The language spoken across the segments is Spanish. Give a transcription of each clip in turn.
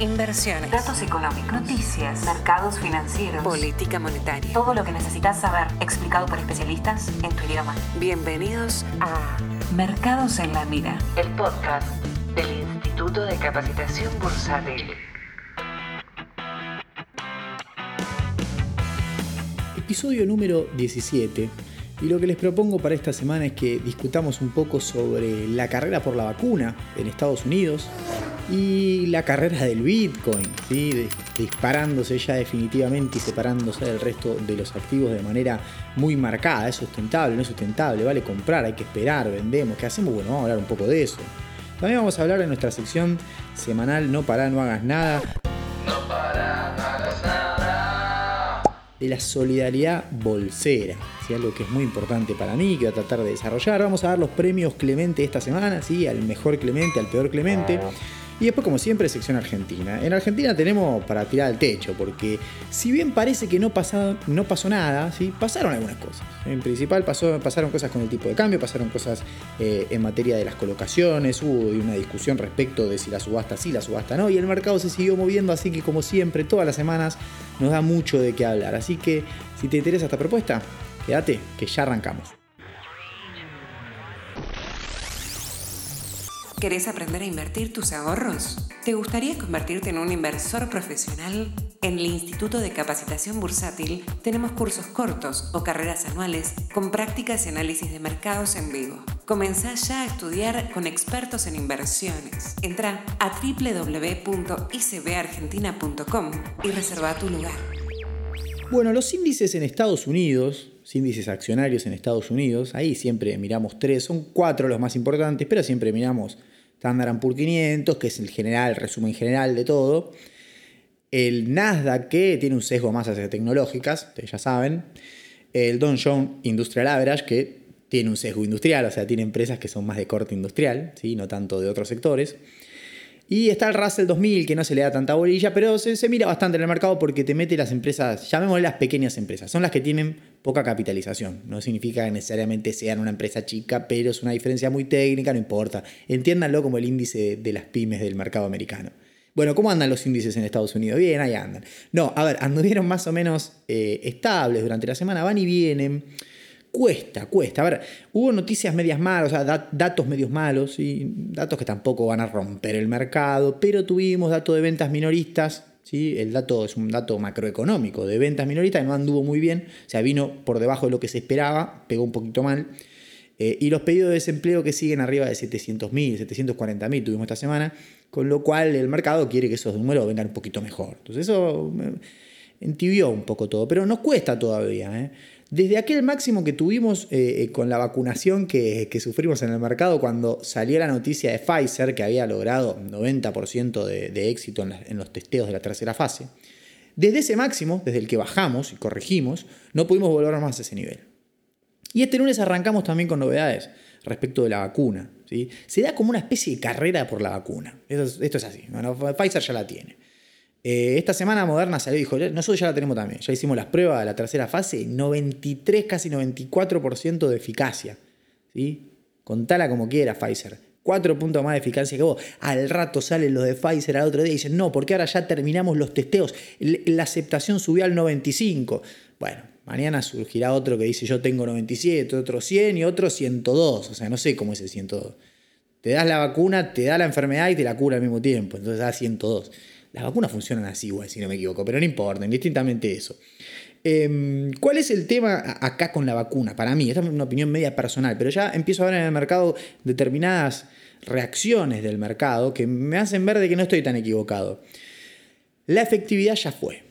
inversiones, datos económicos, noticias, mercados financieros, política monetaria. Todo lo que necesitas saber explicado por especialistas en tu idioma. Bienvenidos a Mercados en la Mira, el podcast del Instituto de Capacitación Bursátil. Episodio número 17. Y lo que les propongo para esta semana es que discutamos un poco sobre la carrera por la vacuna en Estados Unidos y la carrera del Bitcoin, ¿sí? disparándose ya definitivamente y separándose del resto de los activos de manera muy marcada. ¿Es sustentable? ¿No es sustentable? ¿Vale comprar? ¿Hay que esperar? ¿Vendemos? ¿Qué hacemos? Bueno, vamos a hablar un poco de eso. También vamos a hablar en nuestra sección semanal No para, no hagas nada. No para, no hagas nada. De la solidaridad bolsera, ¿sí? algo que es muy importante para mí, que voy a tratar de desarrollar. Vamos a dar los premios Clemente esta semana, ¿sí? al mejor Clemente, al peor Clemente. Y después, como siempre, sección Argentina. En Argentina tenemos para tirar al techo, porque si bien parece que no, pasó nada, ¿sí? pasaron algunas cosas. En principal pasaron cosas con el tipo de cambio, pasaron cosas eh, en materia de las colocaciones, hubo una discusión respecto de si la subasta sí, la subasta no, y el mercado se siguió moviendo, así que como siempre, todas las semanas nos da mucho de qué hablar. Así que si te interesa esta propuesta, quédate, que ya arrancamos. ¿Querés aprender a invertir tus ahorros? ¿Te gustaría convertirte en un inversor profesional? En el Instituto de Capacitación Bursátil tenemos cursos cortos o carreras anuales con prácticas y análisis de mercados en vivo. Comenzá ya a estudiar con expertos en inversiones. Entra a www.icbargentina.com y reserva tu lugar. Bueno, los índices en Estados Unidos índices accionarios en Estados Unidos, ahí siempre miramos tres, son cuatro los más importantes, pero siempre miramos Standard Poor's 500, que es el general, el resumen general de todo. El Nasdaq, que tiene un sesgo más hacia tecnológicas, ustedes ya saben. El Dow Jones Industrial Average, que tiene un sesgo industrial, o sea, tiene empresas que son más de corte industrial, ¿sí? no tanto de otros sectores. Y está el Russell 2000, que no se le da tanta bolilla, pero se, mira bastante en el mercado porque te mete las empresas, llamémosle las pequeñas empresas, son las que tienen poca capitalización. No significa que necesariamente sean una empresa chica, pero es una diferencia muy técnica, no importa. Entiéndanlo como el índice de las pymes del mercado americano. Bueno, ¿cómo andan los índices en Estados Unidos? Bien, ahí andan. No, a ver, anduvieron más o menos eh, estables durante la semana, van y vienen cuesta, cuesta. A ver, hubo noticias medias malas, o sea, datos medios malos, y datos que tampoco van a romper el mercado, pero tuvimos datos de ventas minoristas, el dato es un dato macroeconómico de ventas minoristas no anduvo muy bien, o sea, vino por debajo de lo que se esperaba, pegó un poquito mal. Eh, y los pedidos de desempleo que siguen arriba de 700.000, 740.000 tuvimos esta semana, con lo cual el mercado quiere que esos números vengan un poquito mejor. Entonces eso eh, entibió un poco todo, pero nos cuesta todavía. ¿eh? Desde aquel máximo que tuvimos eh, eh, con la vacunación que, sufrimos en el mercado cuando salió la noticia de Pfizer que había logrado 90% de, éxito en, los testeos de la tercera fase, desde ese máximo, desde el que bajamos y corregimos, no pudimos volver más a ese nivel. Y este lunes arrancamos también con novedades respecto de la vacuna. ¿sí? Se da como una especie de carrera por la vacuna. Esto es, así. Pfizer ya la tiene. Eh, esta semana Moderna salió y dijo, nosotros ya la tenemos también, ya hicimos las pruebas de la tercera fase, 93, casi 94% de eficacia. ¿sí? Contala como quiera Pfizer. Cuatro puntos más de eficacia que vos. Al rato salen los de Pfizer al otro día y dicen, no, porque ahora ya terminamos los testeos. La aceptación subió al 95. Bueno, mañana surgirá otro que dice yo tengo 97, otro 100 y otro 102. O sea, no sé cómo es el 102. Te das la vacuna, te da la enfermedad y te la cura al mismo tiempo. Entonces da 102. Las vacunas funcionan así, igual, si no me equivoco, pero no importa, indistintamente eso. Em, ¿Cuál es el tema acá con la vacuna? Para mí, esta es una opinión media personal, pero ya empiezo a ver en el mercado determinadas reacciones del mercado que me hacen ver de que no estoy tan equivocado. La efectividad ya fue.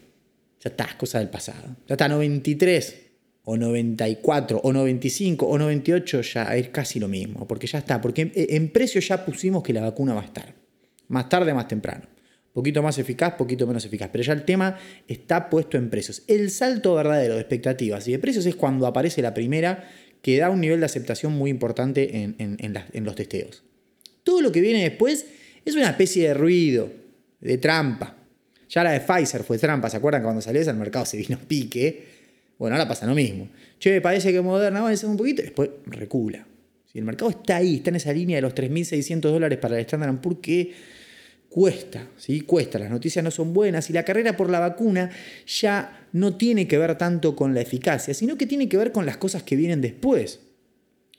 Ya está, es cosa del pasado. Ya está 93 o 94 o 95 o 98 ya es casi lo mismo, porque ya está, porque en precio ya pusimos que la vacuna va a estar. Más tarde, más temprano. Poquito más eficaz, poquito menos eficaz. Pero ya el tema está puesto en precios. El salto verdadero de expectativas y de precios es cuando aparece la primera que da un nivel de aceptación muy importante en, los testeos. Todo lo que viene después es una especie de ruido, de trampa. Ya la de Pfizer fue trampa, ¿se acuerdan? Cuando salió esa el mercado se vino pique. Bueno, ahora pasa lo mismo. Che, parece que Moderna va a ser un poquito después recula. Si el mercado está ahí, está en esa línea de los 3.600 dólares para el Standard Poor's que cuesta, ¿sí? Cuesta, las noticias no son buenas y la carrera por la vacuna ya no tiene que ver tanto con la eficacia, sino que tiene que ver con las cosas que vienen después.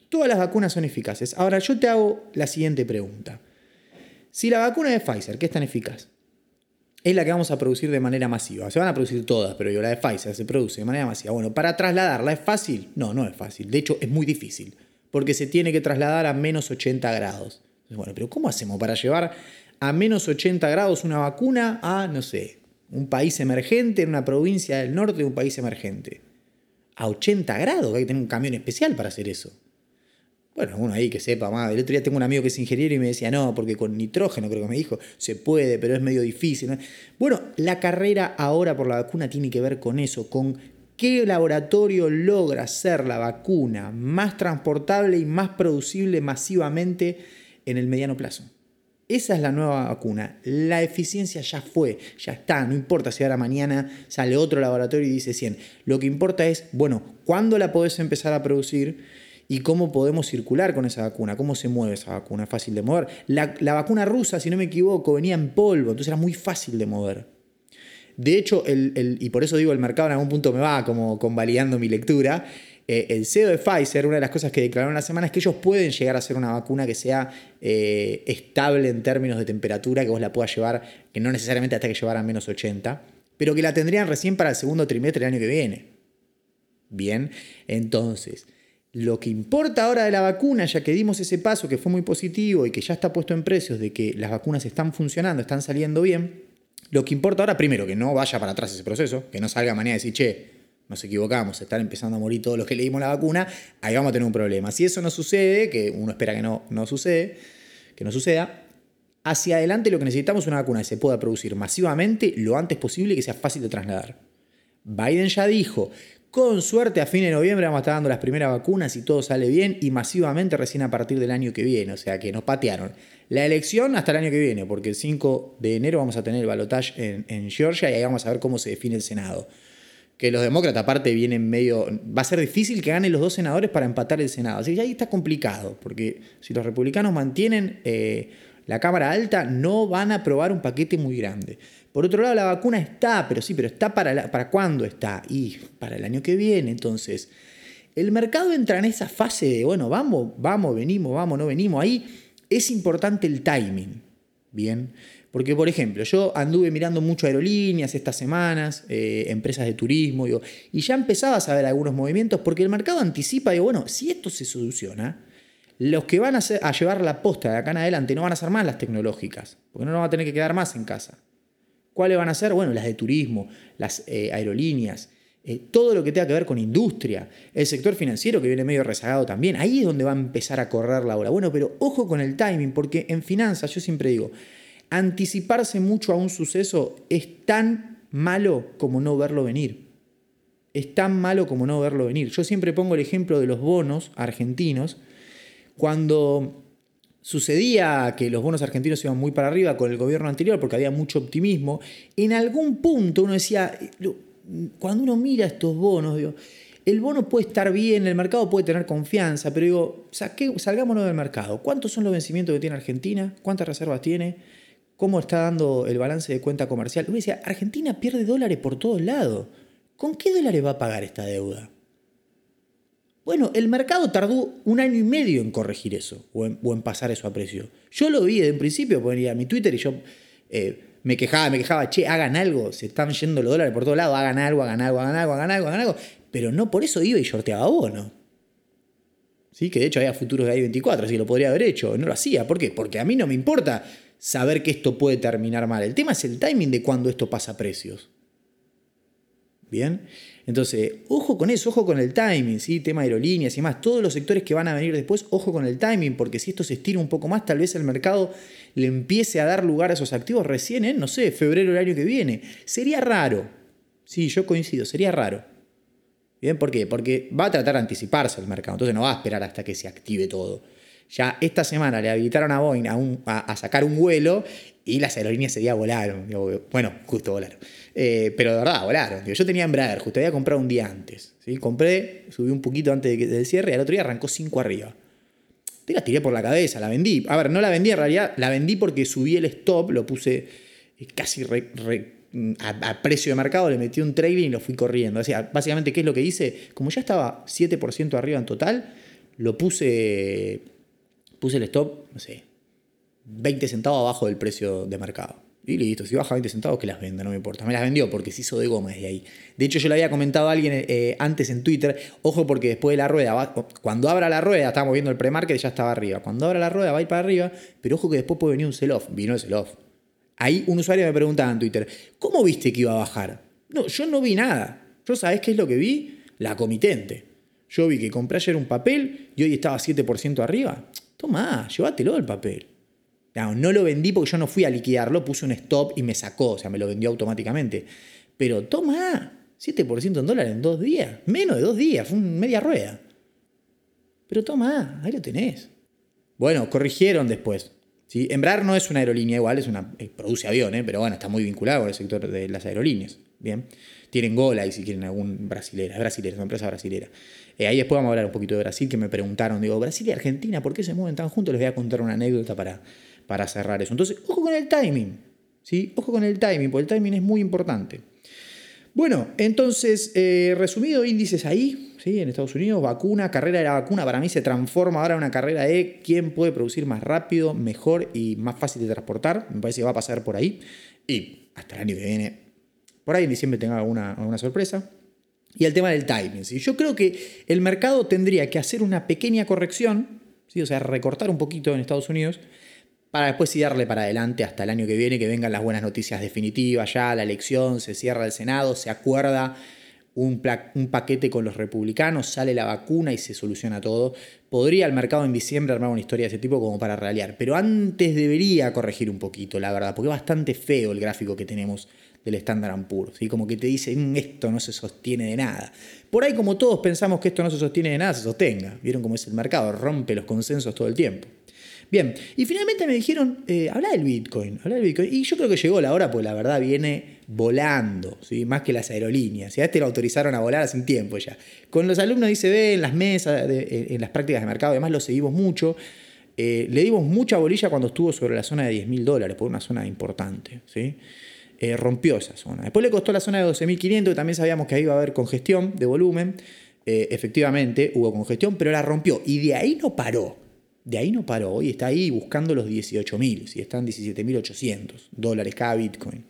Todas las vacunas son eficaces. Ahora yo te hago la siguiente pregunta. Si la vacuna de Pfizer, que es tan eficaz, es la que vamos a producir de manera masiva. Se van a producir todas, pero yo la de Pfizer se produce de manera masiva. Bueno, para trasladarla es fácil. No, no es fácil. De hecho, es muy difícil, porque se tiene que trasladar a menos 80 grados. Bueno, pero ¿cómo hacemos para llevar a menos 80 grados una vacuna a, no sé, un país emergente, en una provincia del norte de un país emergente? A 80 grados, hay que tener un camión especial para hacer eso. Bueno, uno ahí que sepa más. El otro día tengo un amigo que es ingeniero y me decía, no, porque con nitrógeno, creo que me dijo, se puede, pero es medio difícil. Bueno, la carrera ahora por la vacuna tiene que ver con eso, con qué laboratorio logra hacer la vacuna más transportable y más producible masivamente en el mediano plazo. Esa es la nueva vacuna. La eficiencia ya fue, ya está. No importa si ahora mañana sale otro laboratorio y dice 100. Lo que importa es, bueno, ¿cuándo la podés empezar a producir? y cómo podemos circular con esa vacuna, cómo se mueve esa vacuna, fácil de mover. La, vacuna rusa, si no me equivoco, venía en polvo, entonces era muy fácil de mover. De hecho, el, y por eso digo, el mercado en algún punto me va como convalidando mi lectura. Eh, el CEO de Pfizer, una de las cosas que declararon la semana es que ellos pueden llegar a hacer una vacuna que sea eh, estable en términos de temperatura, que vos la puedas llevar, que no necesariamente hasta que llevar a menos 80, pero que la tendrían recién para el segundo trimestre del año que viene. Bien, entonces, lo que importa ahora de la vacuna, ya que dimos ese paso que fue muy positivo y que ya está puesto en precios de que las vacunas están funcionando, están saliendo bien, lo que importa ahora, primero, que no vaya para atrás ese proceso, que no salga mañana de decir, che, nos equivocamos, están empezando a morir todos los que le dimos la vacuna, ahí vamos a tener un problema. Si eso no sucede, que uno espera que no, no sucede, que no suceda, hacia adelante lo que necesitamos es una vacuna que se pueda producir masivamente lo antes posible y que sea fácil de trasladar. Biden ya dijo, con suerte, a fin de noviembre vamos a estar dando las primeras vacunas y todo sale bien y masivamente recién a partir del año que viene. O sea que nos patearon. La elección hasta el año que viene, porque el 5 de enero vamos a tener el balotaje en, Georgia y ahí vamos a ver cómo se define el Senado. Que los demócratas, aparte, vienen medio. Va a ser difícil que ganen los dos senadores para empatar el Senado. Así que ahí está complicado, porque si los republicanos mantienen eh, la Cámara Alta, no van a aprobar un paquete muy grande. Por otro lado, la vacuna está, pero sí, pero está para, para cuándo está? Y para el año que viene. Entonces, el mercado entra en esa fase de, bueno, vamos, vamos, venimos, vamos, no venimos. Ahí es importante el timing. Bien. Porque, por ejemplo, yo anduve mirando mucho aerolíneas estas semanas, eh, empresas de turismo, y ya empezaba a saber algunos movimientos, porque el mercado anticipa, digo, bueno, si esto se soluciona, los que van a, a llevar la posta de acá en adelante no van a ser más las tecnológicas, porque no nos va a tener que quedar más en casa. ¿Cuáles van a ser? Bueno, las de turismo, las eh, aerolíneas, eh, todo lo que tenga que ver con industria, el sector financiero que viene medio rezagado también. Ahí es donde va a empezar a correr la ola. Bueno, pero ojo con el timing, porque en finanzas yo siempre digo, anticiparse mucho a un suceso es tan malo como no verlo venir. Es tan malo como no verlo venir. Yo siempre pongo el ejemplo de los bonos argentinos. Cuando Sucedía que los bonos argentinos iban muy para arriba con el gobierno anterior porque había mucho optimismo. En algún punto uno decía, cuando uno mira estos bonos, digo, el bono puede estar bien, el mercado puede tener confianza, pero digo, salgámonos del mercado. ¿Cuántos son los vencimientos que tiene Argentina? ¿Cuántas reservas tiene? ¿Cómo está dando el balance de cuenta comercial? Uno decía, Argentina pierde dólares por todos lados. ¿Con qué dólares va a pagar esta deuda? Bueno, el mercado tardó un año y medio en corregir eso o en, pasar eso a precio. Yo lo vi desde un principio, ponía mi Twitter y yo eh, me quejaba, me quejaba, che, hagan algo, se están yendo los dólares por todos lados, hagan algo, hagan algo, hagan algo, hagan algo, hagan algo. Pero no por eso iba y shorteaba bono. ¿Sí? Que de hecho había futuros de I-24, así que lo podría haber hecho. No lo hacía. ¿Por qué? Porque a mí no me importa saber que esto puede terminar mal. El tema es el timing de cuando esto pasa a precios. ¿Bien? Entonces, ojo con eso, ojo con el timing, ¿sí? tema aerolíneas y más, todos los sectores que van a venir después, ojo con el timing, porque si esto se estira un poco más, tal vez el mercado le empiece a dar lugar a esos activos recién en, no sé, febrero del año que viene. Sería raro, sí, yo coincido, sería raro. ¿Bien? ¿Por qué? Porque va a tratar de anticiparse el mercado, entonces no va a esperar hasta que se active todo. Ya esta semana le habilitaron a Boeing a, sacar un vuelo y las aerolíneas ese día volaron. Bueno, justo volaron. Eh, pero de verdad, volaron. Yo tenía Embraer, justo había comprado un día antes. ¿sí? Compré, subí un poquito antes del cierre y al otro día arrancó 5 arriba. te la tiré por la cabeza, la vendí. A ver, no la vendí en realidad, la vendí porque subí el stop, lo puse eh, casi a, precio de mercado, le metí un trading y lo fui corriendo. O básicamente, ¿qué es lo que hice? Como ya estaba 7% arriba en total, lo puse, puse el stop, no sé, 20 centavos abajo del precio de mercado. Y listo, si baja 20 centavos, que las venda, no me importa. Me las vendió porque se hizo de goma desde ahí. De hecho, yo le había comentado a alguien eh, antes en Twitter, ojo porque después de la rueda, cuando abra la rueda, estábamos viendo el pre-market, ya estaba arriba. Cuando abra la rueda va a ir para arriba, pero ojo que después puede venir un sell-off. Vino el sell-off. Ahí un usuario me preguntaba en Twitter, ¿cómo viste que iba a bajar? No, yo no vi nada. ¿Yo sabés qué es lo que vi? La comitente. Yo vi que compré ayer un papel y hoy estaba 7% arriba. Toma, llévatelo el papel. No, lo vendí porque yo no fui a liquidarlo, puse un stop y me sacó, o sea, me lo vendió automáticamente. Pero toma, 7% en dólares en dos días, menos de dos días, fue media rueda. Pero toma, ahí lo tenés. Bueno, corrigieron después. ¿sí? Embraer no es una aerolínea igual, es una, eh, produce aviones, pero bueno, está muy vinculado con el sector de las aerolíneas. Bien. Tienen Gola y si quieren algún brasilera, es brasilera, es una empresa brasilera. Eh, ahí después vamos a hablar un poquito de Brasil, que me preguntaron, digo, Brasil y Argentina, ¿por qué se mueven tan juntos? Les voy a contar una anécdota para, para cerrar eso. Entonces, ojo con el timing, ¿sí? Ojo con el timing, porque el timing es muy importante. Bueno, entonces, eh, resumido, índices ahí, ¿sí? en Estados Unidos, vacuna, carrera de la vacuna, para mí se transforma ahora en una carrera de quién puede producir más rápido, mejor y más fácil de transportar. Me parece que va a pasar por ahí. Y hasta el año que viene, por ahí en diciembre tenga alguna, alguna sorpresa. Y el tema del timing. Yo creo que el mercado tendría que hacer una pequeña corrección, o sea, recortar un poquito en Estados Unidos para después sí darle para adelante hasta el año que viene, que vengan las buenas noticias definitivas, ya la elección, se cierra el Senado, se acuerda un, un, paquete con los republicanos, sale la vacuna y se soluciona todo. Podría el mercado en diciembre armar una historia de ese tipo como para ralear, pero antes debería corregir un poquito, la verdad, porque es bastante feo el gráfico que tenemos del Standard Poor's, ¿sí? como que te dice, mm, esto no se sostiene de nada. Por ahí como todos pensamos que esto no se sostiene de nada, se sostenga. ¿Vieron cómo es el mercado? Rompe los consensos todo el tiempo. Bien, y finalmente me dijeron, eh, habla del Bitcoin, habla del Bitcoin. Y yo creo que llegó la hora, pues la verdad viene volando, ¿sí? más que las aerolíneas. A este lo autorizaron a volar hace un tiempo ya. Con los alumnos de ICB, en las mesas, en las prácticas de mercado, además lo seguimos mucho. Eh, le dimos mucha bolilla cuando estuvo sobre la zona de 10 mil dólares, por una zona importante. ¿sí? Eh, rompió esa zona. Después le costó la zona de 12.500, que también sabíamos que ahí iba a haber congestión de volumen. efectivamente hubo congestión, pero la rompió. Y de ahí no paró. De ahí no paró, hoy está ahí buscando los 18.000, si están 17.800 dólares cada Bitcoin.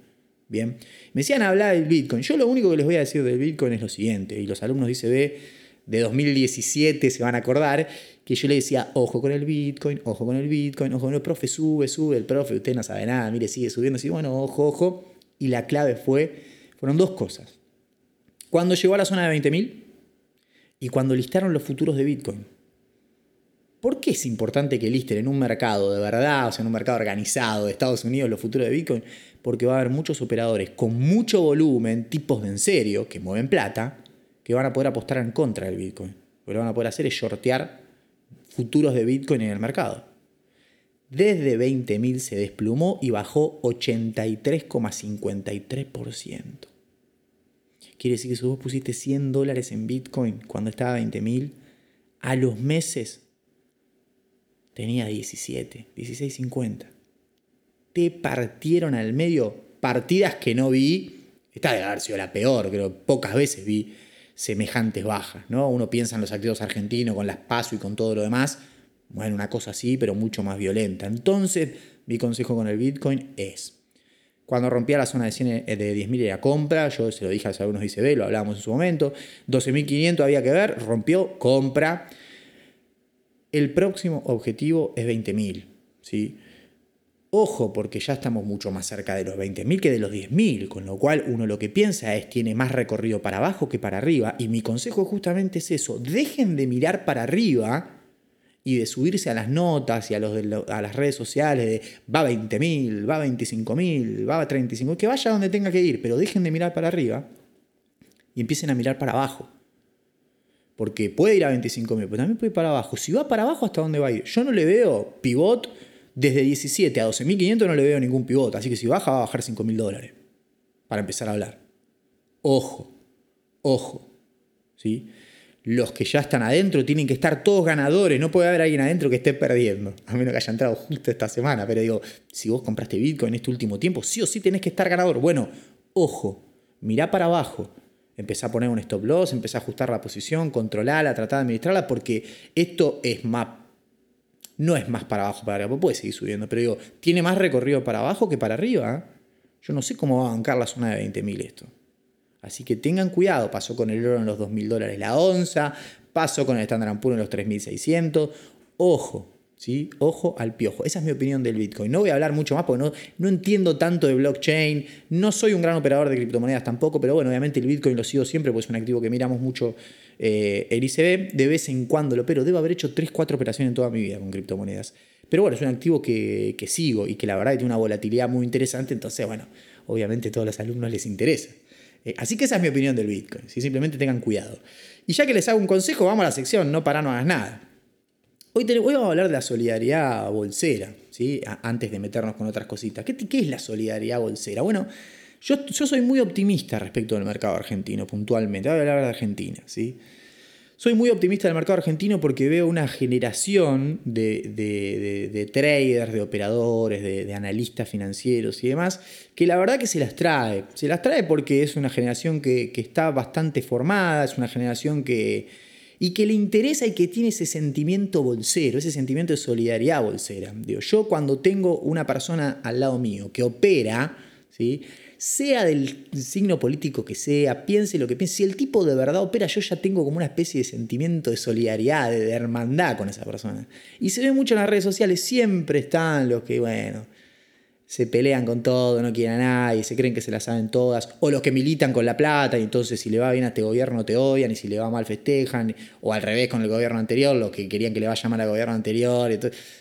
Bien, me decían hablar del Bitcoin. Yo lo único que les voy a decir del Bitcoin es lo siguiente, y los alumnos de ICB de 2017 se van a acordar que yo le decía, ojo con el Bitcoin, ojo con el Bitcoin, ojo con el profe, sube, sube, el profe, usted no sabe nada, mire, sigue subiendo, así, bueno, ojo, ojo. Y la clave fue, fueron dos cosas. Cuando llegó a la zona de 20.000 y cuando listaron los futuros de Bitcoin. ¿Por qué es importante que listen en un mercado de verdad, o sea, en un mercado organizado de Estados Unidos, los futuros de Bitcoin? Porque va a haber muchos operadores con mucho volumen, tipos de en serio, que mueven plata, que van a poder apostar en contra del Bitcoin. Lo que van a poder hacer es shortear futuros de Bitcoin en el mercado. Desde 20.000 se desplumó y bajó 83,53%. Quiere decir que si vos pusiste 100 dólares en Bitcoin cuando estaba a 20.000, a los meses tenía 17, 16.50. Te partieron al medio partidas que no vi. Esta debe haber sido la peor, creo. Pocas veces vi semejantes bajas, ¿no? Uno piensa en los activos argentinos con las PASO y con todo lo demás. Bueno, una cosa así, pero mucho más violenta. Entonces, mi consejo con el Bitcoin es, cuando rompía la zona de, 100, eh, de 10.000 era compra, yo se lo dije a algunos de ICB, lo hablábamos en su momento, 12.500 había que ver, rompió, compra. El próximo objetivo es 20.000. ¿sí? Ojo, porque ya estamos mucho más cerca de los 20.000 que de los 10.000, con lo cual uno lo que piensa es tiene más recorrido para abajo que para arriba. Y mi consejo justamente es eso, dejen de mirar para arriba y de subirse a las notas y a, los a las redes sociales de va a 20.000, va a 25.000, va a 35.000, que vaya donde tenga que ir, pero dejen de mirar para arriba y empiecen a mirar para abajo. Porque puede ir a 25.000, pero también puede ir para abajo. Si va para abajo, ¿hasta dónde va a ir? Yo no le veo pivot desde 17 a 12.500, no le veo ningún pivot. Así que si baja, va a bajar 5.000 dólares. Para empezar a hablar. Ojo, ojo. ¿sí? Los que ya están adentro tienen que estar todos ganadores, no puede haber alguien adentro que esté perdiendo, a menos que haya entrado justo esta semana, pero digo, si vos compraste Bitcoin en este último tiempo, sí o sí tenés que estar ganador. Bueno, ojo, mirá para abajo, empezá a poner un stop loss, empezá a ajustar la posición, controlarla, tratar de administrarla, porque esto es más, no es más para abajo, para arriba, puede seguir subiendo, pero digo, tiene más recorrido para abajo que para arriba. ¿eh? Yo no sé cómo va a bancar la zona de 20.000 esto. Así que tengan cuidado, pasó con el oro en los 2.000 dólares la onza, pasó con el Standard Poor's en los 3.600. Ojo, ¿sí? Ojo al piojo. Esa es mi opinión del Bitcoin. No voy a hablar mucho más porque no, no entiendo tanto de blockchain, no soy un gran operador de criptomonedas tampoco, pero bueno, obviamente el Bitcoin lo sigo siempre porque es un activo que miramos mucho eh, el ICB. De vez en cuando lo opero. Debo haber hecho 3, 4 operaciones en toda mi vida con criptomonedas. Pero bueno, es un activo que, que sigo y que la verdad tiene una volatilidad muy interesante, entonces bueno, obviamente a todos los alumnos les interesa. Eh, así que esa es mi opinión del Bitcoin. Si simplemente tengan cuidado. Y ya que les hago un consejo, vamos a la sección, no para no hagas nada. Hoy, vamos a hablar de la solidaridad bolsera, ¿sí? antes de meternos con otras cositas. ¿Qué, ¿Qué, es la solidaridad bolsera? Bueno, yo, yo, soy muy optimista respecto del mercado argentino, puntualmente. Voy a hablar de Argentina. ¿sí? Soy muy optimista del mercado argentino porque veo una generación de, traders, de operadores, de, analistas financieros y demás, que la verdad que se las trae. Se las trae porque es una generación que, está bastante formada, es una generación que, y que le interesa y que tiene ese sentimiento bolsero, ese sentimiento de solidaridad bolsera. Digo, yo cuando tengo una persona al lado mío que opera, ¿sí? Sea del signo político que sea, piense lo que piense, si el tipo de verdad opera, yo ya tengo como una especie de sentimiento de solidaridad, de, hermandad con esa persona. Y se ve mucho en las redes sociales, siempre están los que, bueno, se pelean con todo, no quieren a nadie, se creen que se la saben todas, o los que militan con la plata y entonces si le va bien a este gobierno te odian y si le va mal festejan, o al revés con el gobierno anterior, los que querían que le vaya mal al gobierno anterior,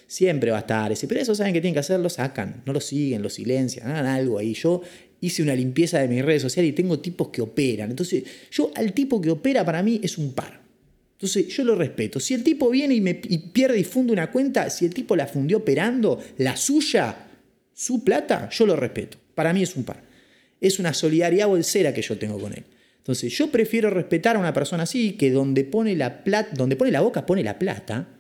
siempre va a estar ese, pero eso saben que tienen que hacer, lo sacan, no lo siguen, lo silencian, hagan algo ahí. Yo hice una limpieza de mis redes sociales y tengo tipos que operan. Entonces, yo al tipo que opera para mí es un par. Entonces, yo lo respeto. Si el tipo viene y, me, pierde y funde una cuenta, si el tipo la fundió operando, la suya, su plata, yo lo respeto. Para mí es un par. Es una solidaridad bolsera que yo tengo con él. Entonces, yo prefiero respetar a una persona así que donde pone la plata, donde pone la boca pone la plata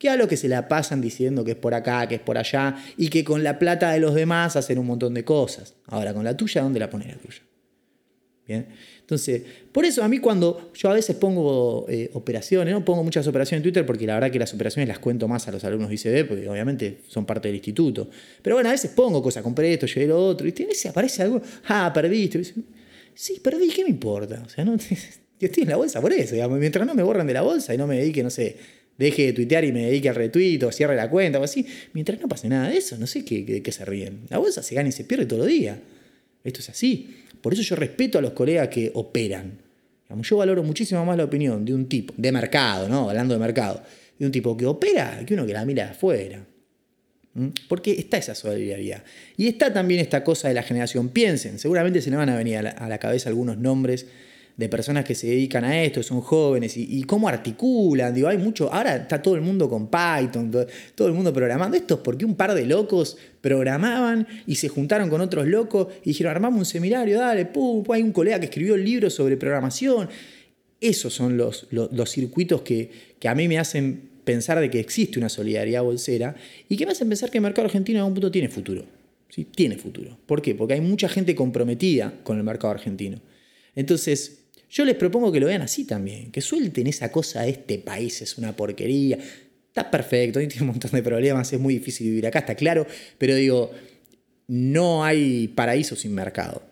que a lo que se la pasan diciendo que es por acá, que es por allá, y que con la plata de los demás hacen un montón de cosas. Ahora, con la tuya, ¿dónde la pones la tuya? Bien. Entonces, por eso a mí cuando yo a veces pongo eh, operaciones, no pongo muchas operaciones en Twitter porque la verdad que las operaciones las cuento más a los alumnos de ICB porque obviamente son parte del instituto. Pero bueno, a veces pongo cosas, compré esto, llevé lo otro, y si aparece algo, ah, perdiste. Sí, perdí, ¿qué me importa? O sea, no, yo estoy en la bolsa por eso, mientras no me borren de la bolsa y no me dedique, no sé, deje de tuitear y me dedique al retweet o cierre la cuenta o así, mientras no pase nada de eso, no sé qué, qué, se ríen. La bolsa se gana y se pierde todo el día. Esto es así. Por eso yo respeto a los colegas que operan. Yo valoro muchísimo más la opinión de un tipo, de mercado, ¿no? Hablando de mercado, de un tipo que opera que uno que la mira de afuera. ¿Mm? Porque está esa solidaridad. Y está también esta cosa de la generación. Piensen, seguramente se le van a venir a la cabeza algunos nombres de personas que se dedican a esto, son jóvenes, y, cómo articulan, digo, hay mucho, ahora está todo el mundo con Python, todo, el mundo programando, esto es porque un par de locos programaban y se juntaron con otros locos y dijeron, armamos un seminario, dale, pum, hay un colega que escribió el libro sobre programación. Esos son los, circuitos que, que a mí me hacen pensar de que existe una solidaridad bolsera y que me hacen pensar que el mercado argentino en algún punto tiene futuro. ¿sí? Tiene futuro. ¿Por qué? Porque hay mucha gente comprometida con el mercado argentino. Entonces, yo les propongo que lo vean así también, que suelten esa cosa, este país es una porquería. Está perfecto, tiene un montón de problemas, es muy difícil vivir acá, está claro, pero digo, no hay paraíso sin mercado.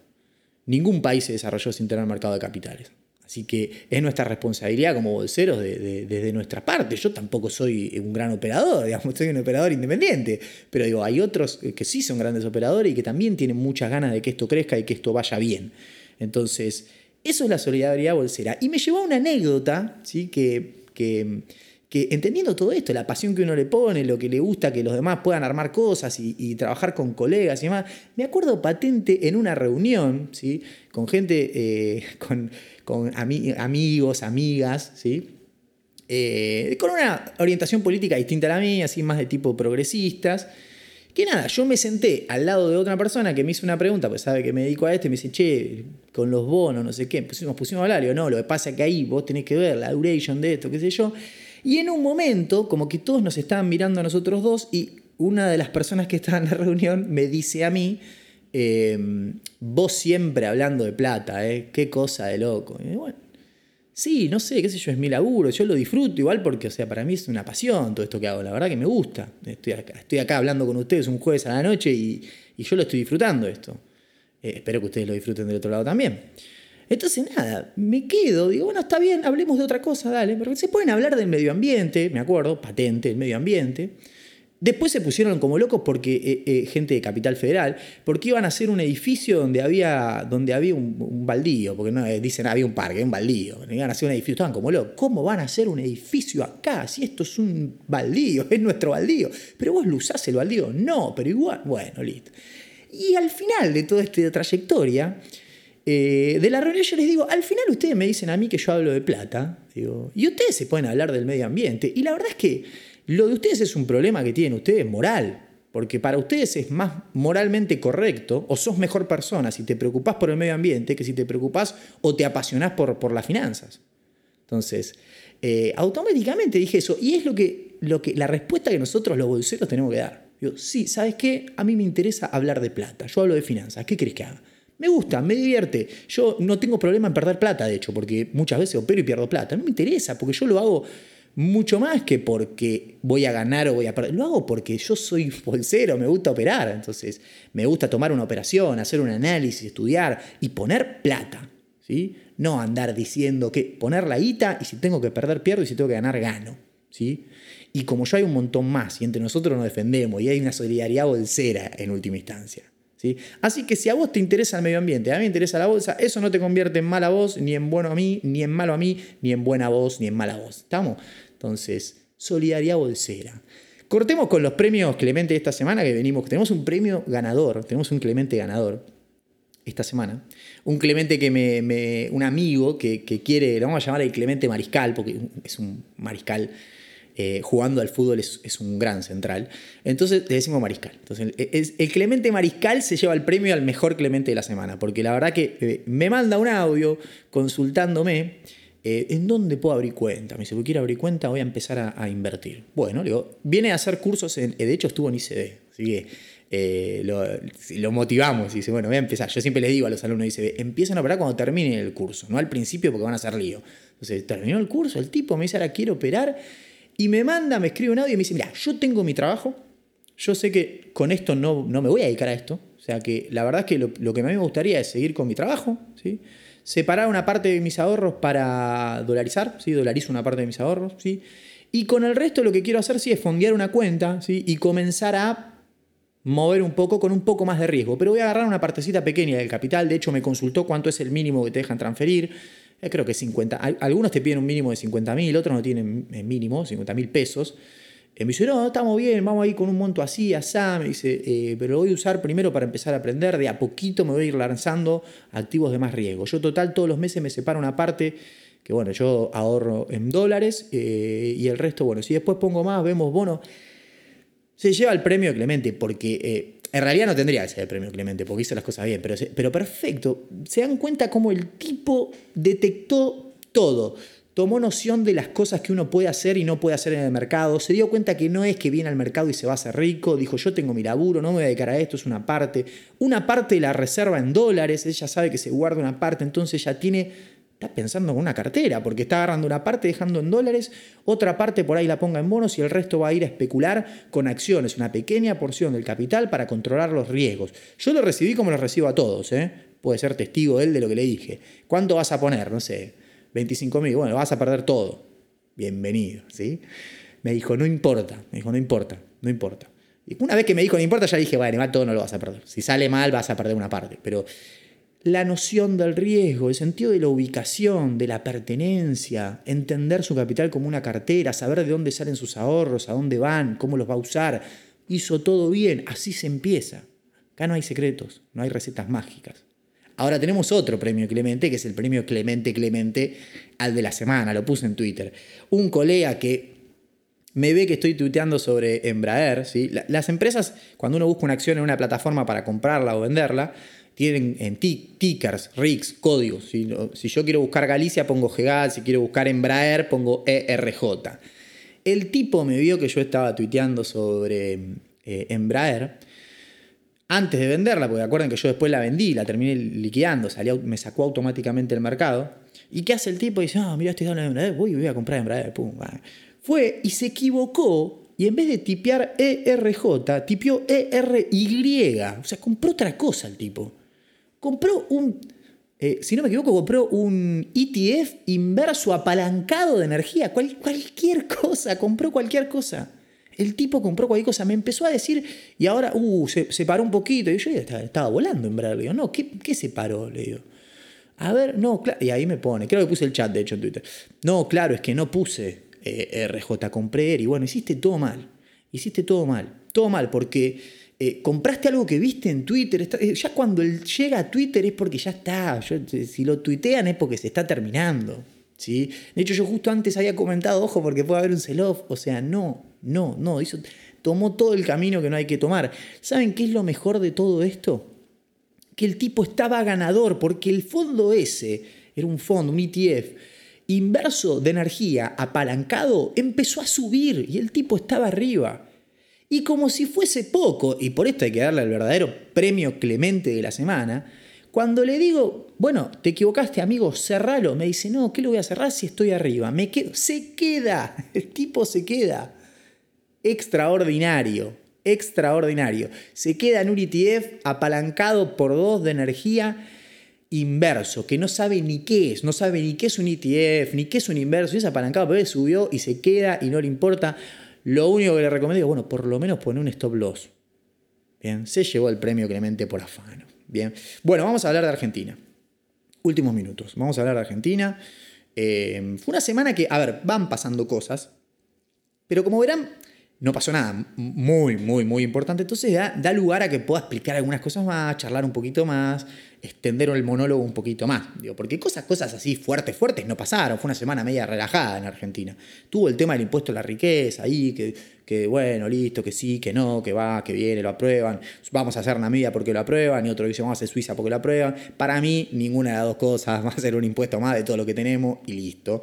Ningún país se desarrolló sin tener mercado de capitales. Así que es nuestra responsabilidad como bolseros desde nuestra parte. Yo tampoco soy un gran operador, digamos, soy un operador independiente. Pero digo, hay otros que sí son grandes operadores y que también tienen muchas ganas de que esto crezca y que esto vaya bien. Entonces, eso es la solidaridad bolsera. Y me llevó a una anécdota, ¿sí? que, que, entendiendo todo esto, la pasión que uno le pone, lo que le gusta que los demás puedan armar cosas y, trabajar con colegas y demás, me acuerdo patente en una reunión, ¿sí? con gente, eh, con, con amigos, amigas, ¿sí? Eh, con una orientación política distinta a la mía, así más de tipo progresistas, Que nada, yo me senté al lado de otra persona que me hizo una pregunta, pues sabe que me dedico a esto, y me dice, che, con los bonos, no sé qué, pues nos pusimos a hablar, yo, no, lo que pasa es que ahí vos tenés que ver la duration de esto, qué sé yo. Y en un momento, como que todos nos estaban mirando a nosotros dos, y una de las personas que estaba en la reunión me dice a mí, em, vos siempre hablando de plata, ¿eh? Qué cosa de loco. Y bueno, sí, no sé, qué sé yo, es mi laburo, yo lo disfruto igual porque, o sea, para mí es una pasión todo esto que hago, la verdad que me gusta. Estoy acá, estoy acá hablando con ustedes un jueves a la noche y, yo lo estoy disfrutando esto. Eh, espero que ustedes lo disfruten del otro lado también. Entonces, nada, me quedo, digo, bueno, está bien, hablemos de otra cosa, dale, porque se pueden hablar del medio ambiente, me acuerdo, patente, el medio ambiente. Después se pusieron como locos porque eh, eh, gente de Capital Federal, porque iban a hacer un edificio donde había, donde había un, baldío, porque no eh, dicen había un parque, un baldío, iban a hacer un edificio, estaban como locos. ¿Cómo van a hacer un edificio acá si esto es un baldío, es nuestro baldío? Pero vos lo usás el baldío, no, pero igual, bueno, listo. Y al final de toda esta trayectoria, de la reunión yo les digo, al final ustedes me dicen a mí que yo hablo de plata, digo, y ustedes se pueden hablar del medio ambiente, y la verdad es que lo de ustedes es un problema que tienen ustedes moral, porque para ustedes es más moralmente correcto o sos mejor persona si te preocupás por el medio ambiente que si te preocupás o te apasionás por, por las finanzas. Entonces, eh, automáticamente dije eso y es lo que, lo que, la respuesta que nosotros los bolseros tenemos que dar. Yo, sí, ¿sabes qué? A mí me interesa hablar de plata, yo hablo de finanzas, ¿qué crees que haga? Me gusta, me divierte. Yo no tengo problema en perder plata, de hecho, porque muchas veces opero y pierdo plata. No me interesa, porque yo lo hago mucho más que porque voy a ganar o voy a perder. Lo hago porque yo soy bolsero, me gusta operar. Entonces, me gusta tomar una operación, hacer un análisis, estudiar y poner plata. ¿sí? No andar diciendo que poner la guita y si tengo que perder, pierdo y si tengo que ganar, gano. ¿sí? Y como yo hay un montón más y entre nosotros nos defendemos y hay una solidaridad bolsera en última instancia. ¿Sí? Así que si a vos te interesa el medio ambiente, a mí me interesa la bolsa, eso no te convierte en mala voz, ni en bueno a mí, ni en malo a mí, ni en buena voz, ni en mala voz. ¿Estamos? Entonces, solidaridad bolsera. Cortemos con los premios Clemente esta semana que venimos. Tenemos un premio ganador, tenemos un Clemente ganador esta semana. Un Clemente que me. un amigo que, quiere, lo vamos a llamar el Clemente Mariscal, porque es un mariscal. Eh, jugando al fútbol es, un gran central. Entonces le decimos Mariscal. Entonces, el, Clemente Mariscal se lleva el premio al mejor Clemente de la semana, porque la verdad que eh, me manda un audio consultándome eh, ¿en dónde puedo abrir cuenta? Me dice, si quiero abrir cuenta, voy a empezar a, invertir. Bueno, le digo, viene a hacer cursos, en, de hecho estuvo en ICB, así que lo, motivamos y dice, bueno, voy a empezar. Yo siempre les digo a los alumnos de ICB, empiezan a operar cuando terminen el curso, no al principio porque van a hacer lío. Entonces, terminó el curso, el tipo me dice, ahora quiero operar, y me manda, me escribe un audio y me dice, mira, yo tengo mi trabajo, yo sé que con esto no, no me voy a dedicar a esto, o sea que la verdad es que lo, lo que a mí me gustaría es seguir con mi trabajo, ¿sí? separar una parte de mis ahorros para dolarizar, ¿sí? dolarizo una parte de mis ahorros, ¿sí? y con el resto lo que quiero hacer sí, es fondear una cuenta ¿sí? y comenzar a mover un poco con un poco más de riesgo. Pero voy a agarrar una partecita pequeña del capital, de hecho me consultó cuánto es el mínimo que te dejan transferir, eh, creo que 50, algunos te piden un mínimo de 50 mil, otros no tienen eh, mínimo, 50 mil pesos. Y me dice, no, estamos bien, vamos a ir con un monto así, asá. Me dice, eh, pero lo voy a usar primero para empezar a aprender. De a poquito me voy a ir lanzando activos de más riesgo. Yo total todos los meses me separo una parte que, bueno, yo ahorro en dólares eh, y el resto, bueno, si después pongo más, vemos bono. Se lleva el premio Clemente porque... Eh, en realidad no tendría que ser el premio Clemente porque hizo las cosas bien, pero, pero perfecto. Se dan cuenta cómo el tipo detectó todo. Tomó noción de las cosas que uno puede hacer y no puede hacer en el mercado, se dio cuenta que no es que viene al mercado y se va a hacer rico, dijo yo tengo mi laburo, no me voy a dedicar a esto, es una parte, una parte la reserva en dólares, ella sabe que se guarda una parte, entonces ya tiene, está pensando en una cartera, porque está agarrando una parte dejando en dólares, otra parte por ahí la ponga en bonos y el resto va a ir a especular con acciones, una pequeña porción del capital para controlar los riesgos. Yo lo recibí como lo recibo a todos, ¿eh? puede ser testigo él de lo que le dije. ¿Cuánto vas a poner? No sé 25 mil, bueno, vas a perder todo. Bienvenido, ¿sí? Me dijo, no importa, me dijo, no importa, no importa. Y una vez que me dijo, no importa, ya dije, bueno, igual todo no lo vas a perder. Si sale mal, vas a perder una parte. Pero la noción del riesgo, el sentido de la ubicación, de la pertenencia, entender su capital como una cartera, saber de dónde salen sus ahorros, a dónde van, cómo los va a usar, hizo todo bien, así se empieza. Acá no hay secretos, no hay recetas mágicas. Ahora tenemos otro premio Clemente, que es el premio Clemente Clemente al de la semana, lo puse en Twitter. Un colega que me ve que estoy tuiteando sobre Embraer. ¿sí? Las empresas, cuando uno busca una acción en una plataforma para comprarla o venderla, tienen en tickers, rigs, códigos. Si yo quiero buscar Galicia, pongo GEGAL. Si quiero buscar Embraer, pongo ERJ. El tipo me vio que yo estaba tuiteando sobre eh, Embraer antes de venderla, porque acuerden que yo después la vendí, la terminé liquidando, salió, me sacó automáticamente el mercado. ¿Y qué hace el tipo? Dice, ah, mira, estoy dando Embraer, voy, voy a comprar Embraer. Pum, Fue y se equivocó y en vez de tipear ERJ, tipió ERY. O sea, compró otra cosa el tipo. Compró un, eh, si no me equivoco, compró un ETF inverso apalancado de energía. cualquier cosa, compró cualquier cosa. El tipo compró cualquier cosa, me empezó a decir, y ahora, uh, se, paró un poquito. Y yo estaba, volando en verdad. Le no, ¿qué, ¿qué se paró? Le digo. A ver, no, claro. Y ahí me pone, creo que puse el chat de hecho en Twitter. No, claro, es que no puse eh, RJ, compré y bueno, hiciste todo mal. Hiciste todo mal. Todo mal, porque eh, compraste algo que viste en Twitter. Eh, ya cuando él llega a Twitter es porque ya está. si lo tuitean es porque se está terminando. ¿sí? De hecho, yo justo antes había comentado, ojo, porque puede haber un sell-off. O sea, no, no, no. Tomó todo el camino que no hay que tomar. ¿Saben qué es lo mejor de todo esto? Que el tipo estaba ganador, porque el fondo ese era un fondo, un ETF inverso de energía apalancado, empezó a subir y el tipo estaba arriba. Y como si fuese poco, y por esto hay que darle el verdadero premio Clemente de la semana, cuando le digo, bueno, te equivocaste, amigo, cerralo, me dice, no, ¿qué lo voy a cerrar si estoy arriba? Me quedo, se queda, el tipo se queda. Extraordinario, extraordinario. Se queda en un ETF apalancado por dos de energía inverso, que no sabe ni qué es, no sabe ni qué es un ETF, ni qué es un inverso, y es apalancado, pero subió y se queda y no le importa. Lo único que le recomiendo es, bueno, por lo menos poner un stop loss. Bien, se llevó el premio Clemente por afano. Bien, bueno, vamos a hablar de Argentina. Últimos minutos, vamos a hablar de Argentina. Eh, fue una semana que, a ver, van pasando cosas, pero como verán, no pasó nada muy, muy, muy importante. Entonces da, da, lugar a que pueda explicar algunas cosas más, charlar un poquito más, extender el monólogo un poquito más. Digo, porque cosas, cosas así fuertes, fuertes no pasaron. Fue una semana media relajada en Argentina. Tuvo el tema del impuesto a la riqueza ahí, que, que bueno, listo, que sí, que no, que va, que viene, lo aprueban. Vamos a hacer Namibia porque lo aprueban, y otro dice vamos a hacer Suiza porque lo aprueban. Para mí, ninguna de las dos cosas va a ser un impuesto más de todo lo que tenemos y listo.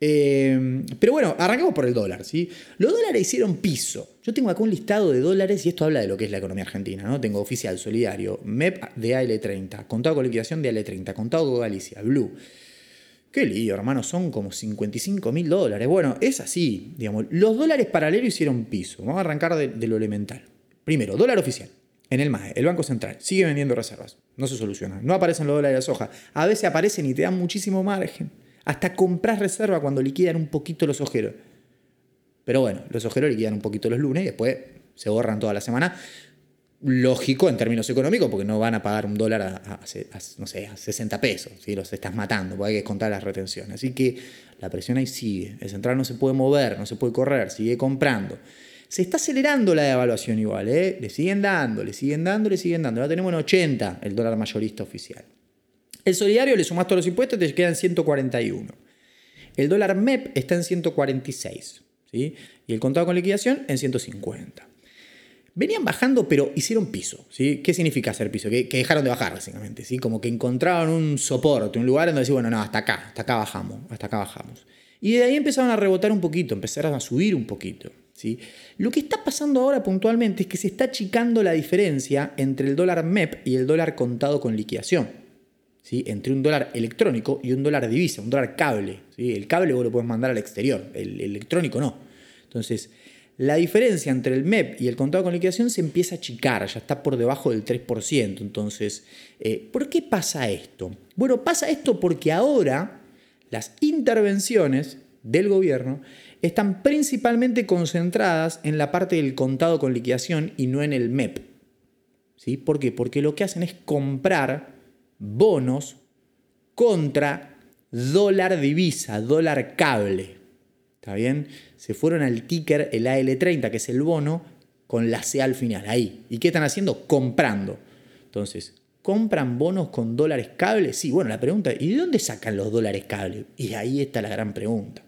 Eh, pero bueno, arrancamos por el dólar. ¿sí? Los dólares hicieron piso. Yo tengo acá un listado de dólares y esto habla de lo que es la economía argentina. ¿no? Tengo oficial, solidario, MEP de AL30, contado con liquidación de AL30, contado con Galicia, Blue. Qué lío, hermano, son como 55 mil dólares. Bueno, es así, digamos. Los dólares paralelos hicieron piso. Vamos a arrancar de, de lo elemental. Primero, dólar oficial. En el MAE, el Banco Central, sigue vendiendo reservas. No se soluciona. No aparecen los dólares de soja. A veces aparecen y te dan muchísimo margen. Hasta compras reserva cuando liquidan un poquito los ojeros. Pero bueno, los ojeros liquidan un poquito los lunes y después se borran toda la semana. Lógico en términos económicos, porque no van a pagar un dólar a, no sé, a 60 pesos. Los estás matando, porque hay que contar las retenciones. Así que la presión ahí sigue. El central no se puede mover, no se puede correr, sigue comprando. Se está acelerando la devaluación igual, ¿eh? Le siguen dando, le siguen dando, le siguen dando. Ahora tenemos en 80 el dólar mayorista oficial. El solidario le sumas todos los impuestos, te quedan 141. El dólar MEP está en 146. ¿sí? Y el contado con liquidación en 150. Venían bajando, pero hicieron piso. ¿sí? ¿Qué significa hacer piso? Que, dejaron de bajar, básicamente. ¿sí? Como que encontraron un soporte, un lugar donde decir, bueno, no, hasta acá, hasta acá bajamos, hasta acá bajamos. Y de ahí empezaron a rebotar un poquito, empezaron a subir un poquito. ¿sí? Lo que está pasando ahora puntualmente es que se está achicando la diferencia entre el dólar MEP y el dólar contado con liquidación entre un dólar electrónico y un dólar divisa, un dólar cable. El cable vos lo puedes mandar al exterior, el electrónico no. Entonces, la diferencia entre el MEP y el contado con liquidación se empieza a achicar, ya está por debajo del 3%. Entonces, eh, ¿por qué pasa esto? Bueno, pasa esto porque ahora las intervenciones del gobierno están principalmente concentradas en la parte del contado con liquidación y no en el MEP. ¿Sí? ¿Por qué? Porque lo que hacen es comprar bonos contra dólar divisa, dólar cable. ¿Está bien? Se fueron al ticker, el AL30, que es el bono, con la C al final, ahí. ¿Y qué están haciendo? Comprando. Entonces, ¿compran bonos con dólares cable? Sí, bueno, la pregunta, ¿y de dónde sacan los dólares cable? Y ahí está la gran pregunta.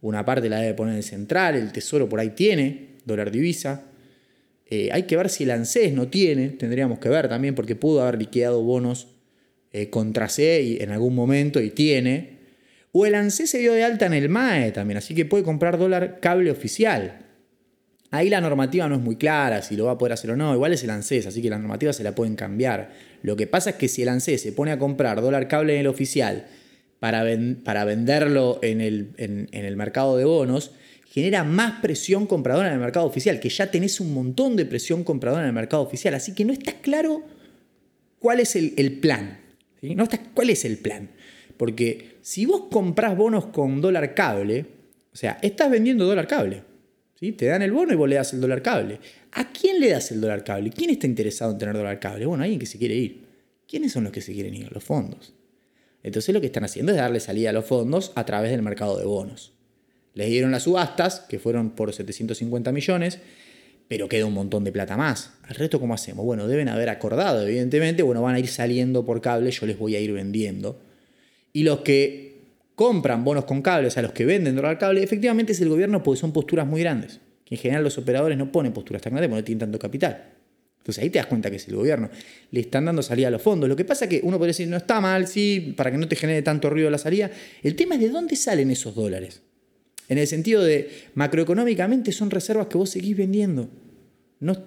una parte la debe poner el central, el tesoro por ahí tiene dólar divisa. Eh, hay que ver si el ANSES no tiene, tendríamos que ver también, porque pudo haber liquidado bonos eh, contra C y, en algún momento y tiene. O el ANSES se dio de alta en el MAE también, así que puede comprar dólar cable oficial. Ahí la normativa no es muy clara, si lo va a poder hacer o no. Igual es el ANSES, así que la normativa se la pueden cambiar. Lo que pasa es que si el ANSES se pone a comprar dólar cable en el oficial para, para venderlo en el, en, el, mercado de bonos, genera más presión compradora en el mercado oficial, que ya tenés un montón de presión compradora en el mercado oficial. Así que no está claro cuál es el, plan. No está, ¿Cuál es el plan? Porque si vos comprás bonos con dólar cable, o sea, estás vendiendo dólar cable. Te dan el bono y vos le das el dólar cable. ¿A quién le das el dólar cable? ¿Quién está interesado en tener dólar cable? Bueno, alguien que se quiere ir. ¿Quiénes son los que se quieren ir? Los fondos. Entonces lo que están haciendo es darle salida a los fondos a través del mercado de bonos. Les dieron las subastas, que fueron por 750 millones, pero queda un montón de plata más. ¿Al resto cómo hacemos? Bueno, deben haber acordado, evidentemente, bueno, van a ir saliendo por cable, yo les voy a ir vendiendo. Y los que compran bonos con cable, o sea, los que venden dólar cable, efectivamente es el gobierno porque son posturas muy grandes. En general los operadores no ponen posturas tan grandes porque no tienen tanto capital. Entonces ahí te das cuenta que es el gobierno. Le están dando salida a los fondos. Lo que pasa es que uno puede decir, no está mal, sí, para que no te genere tanto ruido la salida. El tema es de dónde salen esos dólares. En el sentido de macroeconómicamente son reservas que vos seguís vendiendo. No,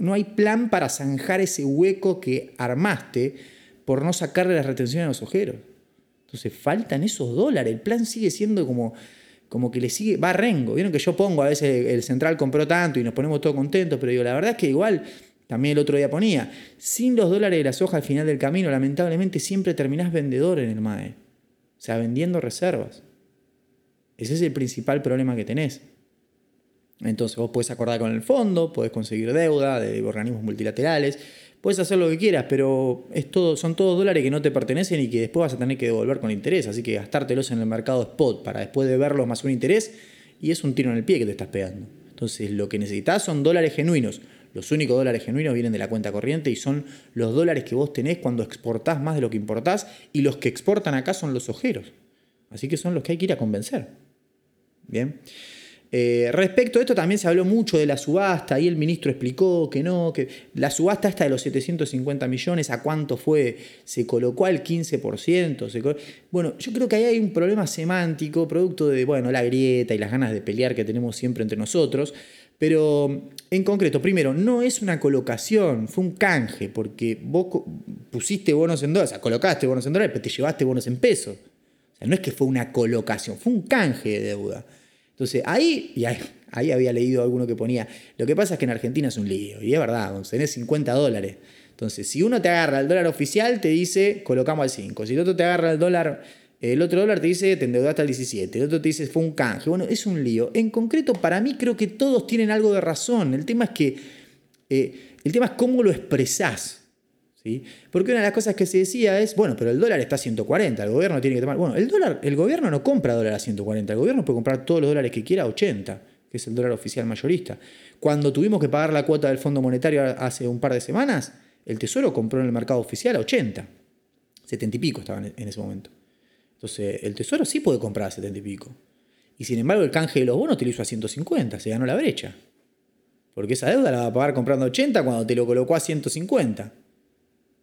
no hay plan para zanjar ese hueco que armaste por no sacarle las retenciones a los ojeros. Entonces faltan esos dólares. El plan sigue siendo como, como que le sigue, va rengo. Vieron que yo pongo, a veces el central compró tanto y nos ponemos todos contentos, pero digo, la verdad es que igual, también el otro día ponía, sin los dólares de la soja al final del camino, lamentablemente siempre terminás vendedor en el MAE. O sea, vendiendo reservas. Ese es el principal problema que tenés. Entonces vos podés acordar con el fondo, podés conseguir deuda de organismos multilaterales, puedes hacer lo que quieras, pero es todo, son todos dólares que no te pertenecen y que después vas a tener que devolver con interés. Así que gastártelos en el mercado spot para después de verlos más un interés y es un tiro en el pie que te estás pegando. Entonces lo que necesitas son dólares genuinos. Los únicos dólares genuinos vienen de la cuenta corriente y son los dólares que vos tenés cuando exportás más de lo que importás y los que exportan acá son los ojeros. Así que son los que hay que ir a convencer. Eh, respecto a esto también se habló mucho de la subasta, y el ministro explicó que no, que la subasta esta de los 750 millones, ¿a cuánto fue? Se colocó al 15%. Bueno, yo creo que ahí hay un problema semántico, producto de bueno, la grieta y las ganas de pelear que tenemos siempre entre nosotros. Pero en concreto, primero, no es una colocación, fue un canje, porque vos pusiste bonos en dólares, o sea, colocaste bonos en dólares, pero te llevaste bonos en pesos. O sea, no es que fue una colocación, fue un canje de deuda. Entonces, ahí, y ahí, había leído alguno que ponía, lo que pasa es que en Argentina es un lío, y es verdad, tenés 50 dólares. Entonces, si uno te agarra el dólar oficial, te dice, colocamos al 5. Si el otro te agarra el dólar, el otro dólar te dice, te endeudaste al 17. El otro te dice, fue un canje. Bueno, es un lío. En concreto, para mí creo que todos tienen algo de razón. El tema es que, eh, el tema es cómo lo expresás. Porque una de las cosas que se decía es, bueno, pero el dólar está a 140, el gobierno tiene que tomar... Bueno, el, dólar, el gobierno no compra dólar a 140, el gobierno puede comprar todos los dólares que quiera a 80, que es el dólar oficial mayorista. Cuando tuvimos que pagar la cuota del Fondo Monetario hace un par de semanas, el Tesoro compró en el mercado oficial a 80, 70 y pico estaban en ese momento. Entonces, el Tesoro sí puede comprar a 70 y pico. Y sin embargo, el canje de los bonos te lo hizo a 150, se ganó la brecha. Porque esa deuda la va a pagar comprando a 80 cuando te lo colocó a 150.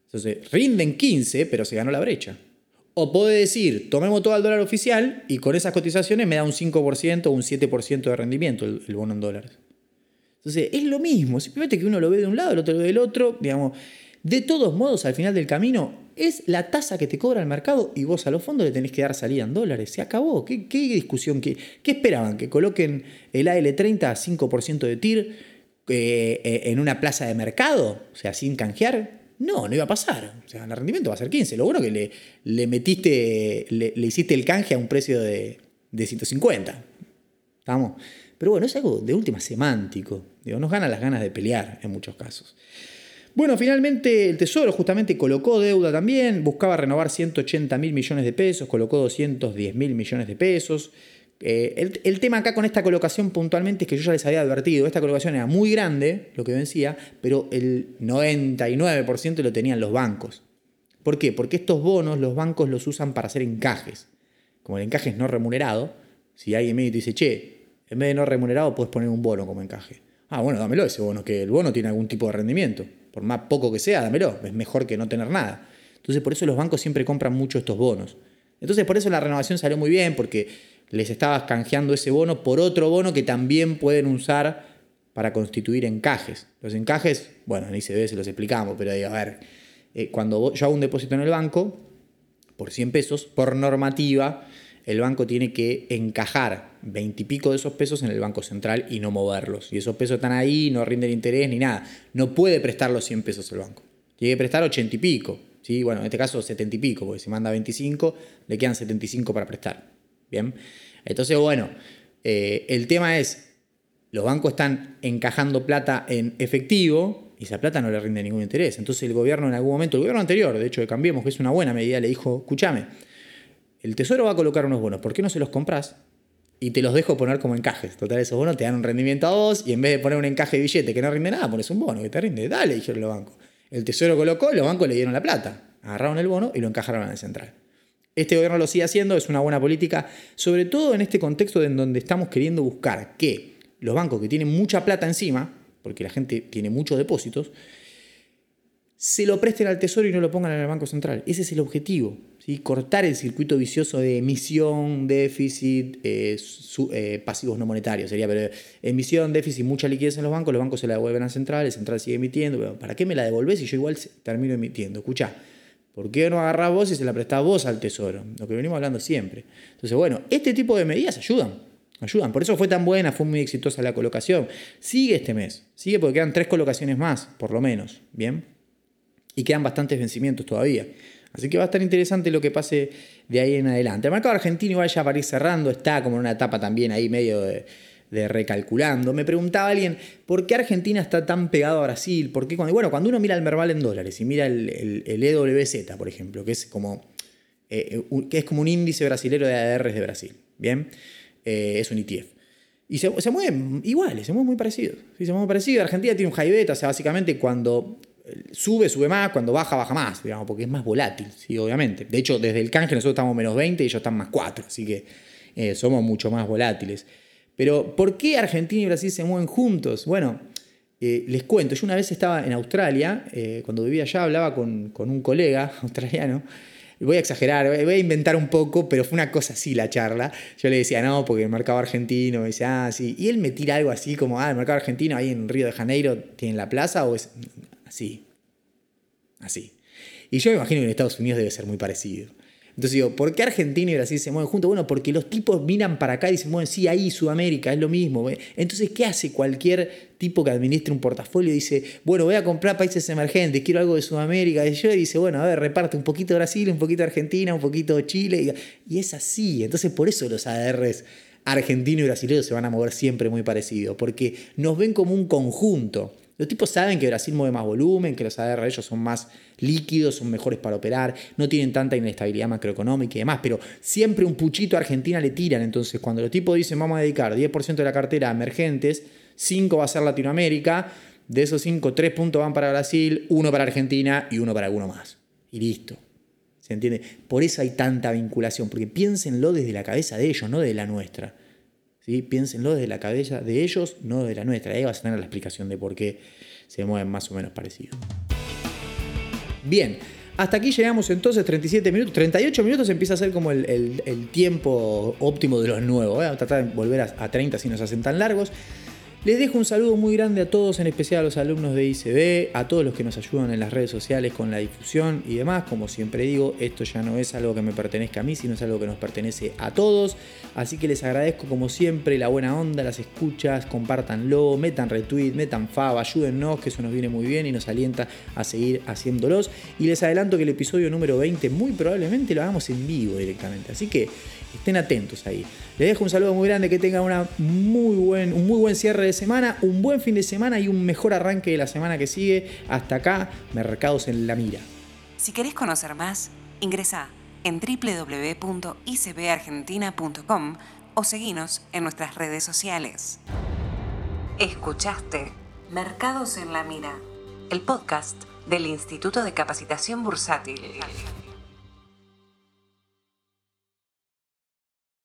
Entonces, rinden 15, pero se ganó la brecha. O puede decir, tomemos todo el dólar oficial y con esas cotizaciones me da un 5% o un 7% de rendimiento el, bono en dólares. Entonces, es lo mismo, simplemente que uno lo ve de un lado, el otro lo ve del otro, digamos. De todos modos, al final del camino, es la tasa que te cobra el mercado y vos a los fondos le tenés que dar salida en dólares. Se acabó. ¿Qué, discusión? Qué, ¿Qué, esperaban? ¿Que coloquen el AL30 a 5% de TIR eh, eh, en una plaza de mercado? O sea, sin canjear. No, no iba a pasar. O sea, el rendimiento va a ser 15. Lo bueno que le, metiste, le, hiciste el canje a un precio de, de 150. ¿Estamos? Pero bueno, es algo de última semántico. Digo, nos ganan las ganas de pelear en muchos casos. Bueno, finalmente el Tesoro justamente colocó deuda también, buscaba renovar 180 mil millones de pesos, colocó 210 mil millones de pesos. Eh, el, tema acá con esta colocación puntualmente es que yo ya les había advertido, esta colocación era muy grande, lo que vencía, pero el 99% lo tenían los bancos. ¿Por qué? Porque estos bonos los bancos los usan para hacer encajes. Como el encaje es no remunerado, Si alguien me dice, che, en vez de no remunerado, puedes poner un bono como encaje. Ah, bueno, dámelo ese bono, que el bono tiene algún tipo de rendimiento. Por más poco que sea, dámelo. Es mejor que no tener nada. Entonces, por eso los bancos siempre compran mucho estos bonos. Entonces, por eso la renovación salió muy bien, porque les estabas canjeando ese bono por otro bono que también pueden usar para constituir encajes. Los encajes, bueno, en ICB se los explicamos, pero a ver, eh, cuando yo hago un depósito en el banco, por 100 pesos, por normativa, el banco tiene que encajar 20 y pico de esos pesos en el Banco Central y no moverlos. Y esos pesos están ahí, no rinden interés ni nada. No puede prestar los 100 pesos el banco. Tiene que prestar 80 y pico. ¿sí? Bueno, en este caso 70 y pico, porque si manda 25, le quedan 75 para prestar. Bien. Entonces, bueno, eh, el tema es, los bancos están encajando plata en efectivo y esa plata no le rinde ningún interés. Entonces el gobierno en algún momento, el gobierno anterior, de hecho de Cambiemos, que es una buena medida, le dijo, escúchame, el Tesoro va a colocar unos bonos, ¿por qué no se los compras? Y te los dejo poner como encajes. Total, esos bonos te dan un rendimiento a vos y en vez de poner un encaje de billete que no rinde nada, pones un bono que te rinde. Dale, dijeron los bancos. El Tesoro colocó los bancos le dieron la plata. Agarraron el bono y lo encajaron en el central. Este gobierno lo sigue haciendo, es una buena política, sobre todo en este contexto en donde estamos queriendo buscar que los bancos que tienen mucha plata encima, porque la gente tiene muchos depósitos, se lo presten al tesoro y no lo pongan en el Banco Central. Ese es el objetivo. ¿sí? Cortar el circuito vicioso de emisión, déficit, eh, eh, pasivos no monetarios. Sería, pero emisión, déficit, mucha liquidez en los bancos, los bancos se la devuelven al central, el central sigue emitiendo. ¿Para qué me la devolvés si yo igual termino emitiendo? Escucha, ¿por qué no agarrás vos y se la prestás vos al tesoro? Lo que venimos hablando siempre. Entonces, bueno, este tipo de medidas ayudan. Ayudan. Por eso fue tan buena, fue muy exitosa la colocación. Sigue este mes. Sigue porque quedan tres colocaciones más, por lo menos. Bien y quedan bastantes vencimientos todavía. Así que va a estar interesante lo que pase de ahí en adelante. El mercado argentino igual ya para ir cerrando, está como en una etapa también ahí medio de, recalculando. Me preguntaba alguien, ¿por qué Argentina está tan pegado a Brasil? ¿Por qué cuando, bueno, cuando uno mira el Merval en dólares y mira el, EWZ, por ejemplo, que es como, eh, un, que es como un índice brasilero de ADRs de Brasil, ¿bien? Eh, es un ETF. Y se, mueven iguales, se mueven muy parecidos. Sí, se mueven parecidos. Argentina tiene un high beta, o sea, básicamente cuando sube, sube más, cuando baja, baja más, digamos, porque es más volátil, sí, obviamente. De hecho, desde el canje nosotros estamos menos 20 y ellos están más 4, así que eh, somos mucho más volátiles. Pero, ¿por qué Argentina y Brasil se mueven juntos? Bueno, eh, les cuento, yo una vez estaba en Australia, eh, cuando vivía allá hablaba con, con, un colega australiano, voy a exagerar, voy a inventar un poco, pero fue una cosa así la charla. Yo le decía, no, porque el mercado argentino, me dice, ah, sí. Y él me tira algo así como, ah, el mercado argentino ahí en Río de Janeiro tiene la plaza o es Así. Así. Y yo me imagino que en Estados Unidos debe ser muy parecido. Entonces digo, ¿por qué Argentina y Brasil se mueven juntos? Bueno, porque los tipos miran para acá y se mueven, sí, ahí Sudamérica, es lo mismo. Entonces, ¿qué hace cualquier tipo que administre un portafolio? Dice, bueno, voy a comprar países emergentes, quiero algo de Sudamérica. Y yo dice, bueno, a ver, reparte un poquito Brasil, un poquito Argentina, un poquito Chile. Y es así. Entonces, por eso los ADRs argentinos y brasileños se van a mover siempre muy parecidos, porque nos ven como un conjunto. Los tipos saben que Brasil mueve más volumen, que los ADR ellos son más líquidos, son mejores para operar, no tienen tanta inestabilidad macroeconómica y demás, pero siempre un puchito a Argentina le tiran. Entonces, cuando los tipos dicen vamos a dedicar 10% de la cartera a emergentes, 5 va a ser Latinoamérica, de esos 5, 3 puntos van para Brasil, 1 para Argentina y 1 para alguno más. Y listo. ¿Se entiende? Por eso hay tanta vinculación, porque piénsenlo desde la cabeza de ellos, no de la nuestra. Piénsenlo desde la cabeza de ellos, no de la nuestra. Ahí vas a tener la explicación de por qué se mueven más o menos parecidos. Bien, hasta aquí llegamos entonces, 37 minutos. 38 minutos empieza a ser como el, tiempo óptimo de los nuevos. Vamos a tratar de volver a, a 30 si nos hacen tan largos. Les dejo un saludo muy grande a todos, en especial a los alumnos de ICB, a todos los que nos ayudan en las redes sociales con la difusión y demás. Como siempre digo, esto ya no es algo que me pertenezca a mí, sino es algo que nos pertenece a todos. Así que les agradezco como siempre la buena onda, las escuchas, compártanlo, metan retweet, metan fab, ayúdennos, que eso nos viene muy bien y nos alienta a seguir haciéndolos. Y les adelanto que el episodio número 20 muy probablemente lo hagamos en vivo directamente. Así que estén atentos ahí. Les dejo un saludo muy grande, que tengan una muy buen, un muy buen cierre de semana, un buen fin de semana y un mejor arranque de la semana que sigue. Hasta acá, Mercados en la Mira. Si querés conocer más, ingresa en www.icbargentina.com o seguinos en nuestras redes sociales. Escuchaste Mercados en la Mira, el podcast del Instituto de Capacitación Bursátil.